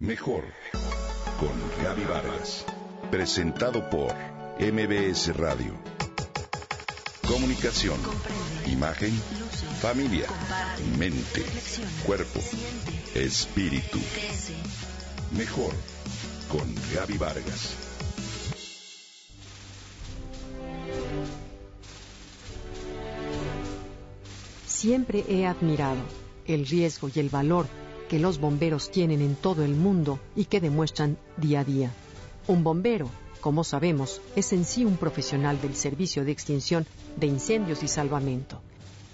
Mejor con Gaby Vargas. Presentado por MBS Radio. Comunicación, imagen, familia, mente, cuerpo, espíritu. Mejor con Gaby Vargas. Siempre he admirado el riesgo y el valor que los bomberos tienen en todo el mundo y que demuestran día a día. Un bombero, como sabemos, es en sí un profesional del servicio de extinción de incendios y salvamento,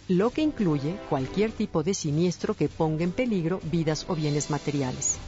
lo que incluye cualquier tipo de siniestro que ponga en peligro vidas o bienes materiales.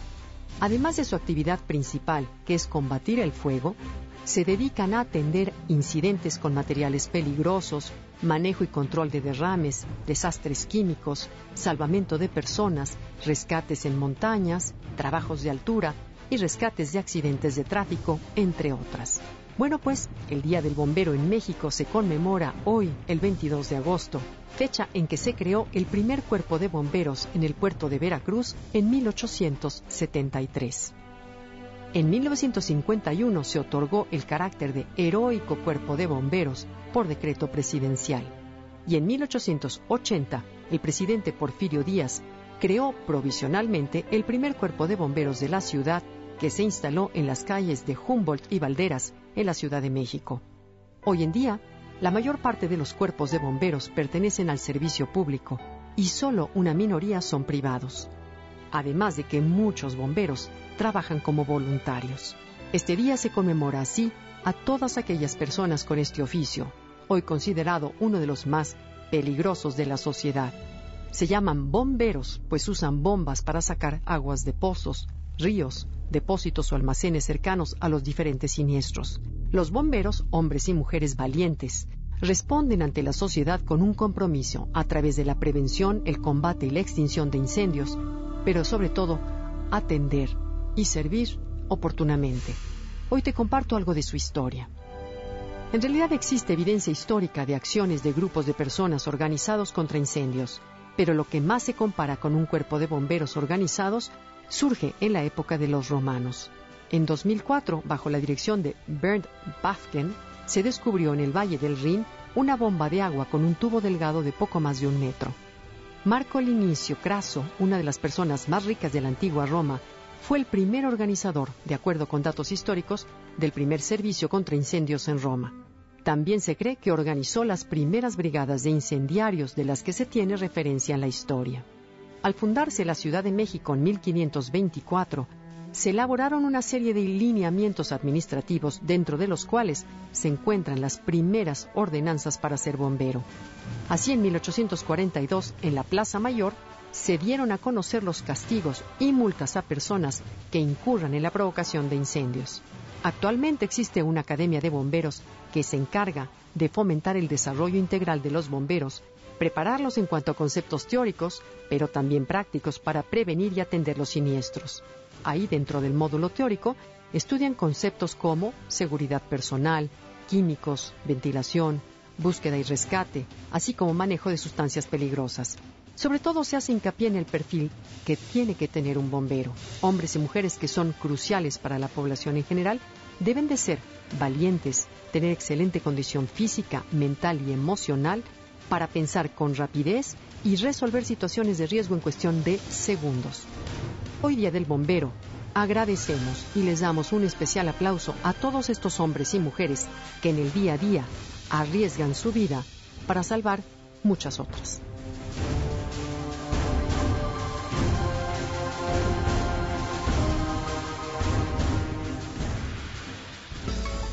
Además de su actividad principal, que es combatir el fuego, se dedican a atender incidentes con materiales peligrosos, manejo y control de derrames, desastres químicos, salvamento de personas, rescates en montañas, trabajos de altura y rescates de accidentes de tráfico, entre otras. Bueno, pues el Día del Bombero en México se conmemora hoy, el 22 de agosto, fecha en que se creó el primer cuerpo de bomberos en el puerto de Veracruz en 1873. En 1951 se otorgó el carácter de heroico cuerpo de bomberos por decreto presidencial. Y en 1880 el presidente Porfirio Díaz creó provisionalmente el primer cuerpo de bomberos de la ciudad que se instaló en las calles de Humboldt y Valderas, en la Ciudad de México. Hoy en día, la mayor parte de los cuerpos de bomberos pertenecen al servicio público y solo una minoría son privados además de que muchos bomberos trabajan como voluntarios. Este día se conmemora así a todas aquellas personas con este oficio, hoy considerado uno de los más peligrosos de la sociedad. Se llaman bomberos, pues usan bombas para sacar aguas de pozos, ríos, depósitos o almacenes cercanos a los diferentes siniestros. Los bomberos, hombres y mujeres valientes, responden ante la sociedad con un compromiso a través de la prevención, el combate y la extinción de incendios, pero sobre todo atender y servir oportunamente. Hoy te comparto algo de su historia. En realidad existe evidencia histórica de acciones de grupos de personas organizados contra incendios, pero lo que más se compara con un cuerpo de bomberos organizados surge en la época de los romanos. En 2004, bajo la dirección de Bernd Bafken, se descubrió en el Valle del Rin una bomba de agua con un tubo delgado de poco más de un metro. Marco Linicio Craso, una de las personas más ricas de la antigua Roma, fue el primer organizador, de acuerdo con datos históricos, del primer servicio contra incendios en Roma. También se cree que organizó las primeras brigadas de incendiarios de las que se tiene referencia en la historia. Al fundarse la Ciudad de México en 1524, se elaboraron una serie de lineamientos administrativos dentro de los cuales se encuentran las primeras ordenanzas para ser bombero. Así, en 1842, en la Plaza Mayor, se dieron a conocer los castigos y multas a personas que incurran en la provocación de incendios. Actualmente existe una academia de bomberos que se encarga de fomentar el desarrollo integral de los bomberos, prepararlos en cuanto a conceptos teóricos, pero también prácticos para prevenir y atender los siniestros. Ahí dentro del módulo teórico estudian conceptos como seguridad personal, químicos, ventilación, búsqueda y rescate, así como manejo de sustancias peligrosas. Sobre todo se hace hincapié en el perfil que tiene que tener un bombero. Hombres y mujeres que son cruciales para la población en general deben de ser valientes, tener excelente condición física, mental y emocional para pensar con rapidez y resolver situaciones de riesgo en cuestión de segundos. Hoy Día del Bombero, agradecemos y les damos un especial aplauso a todos estos hombres y mujeres que en el día a día arriesgan su vida para salvar muchas otras.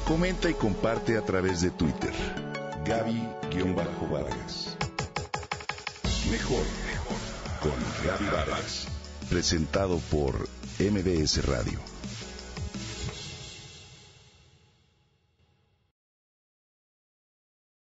Comenta y comparte a través de Twitter. Gaby-Vargas. Mejor, mejor con Gaby Vargas. Presentado por MBS Radio.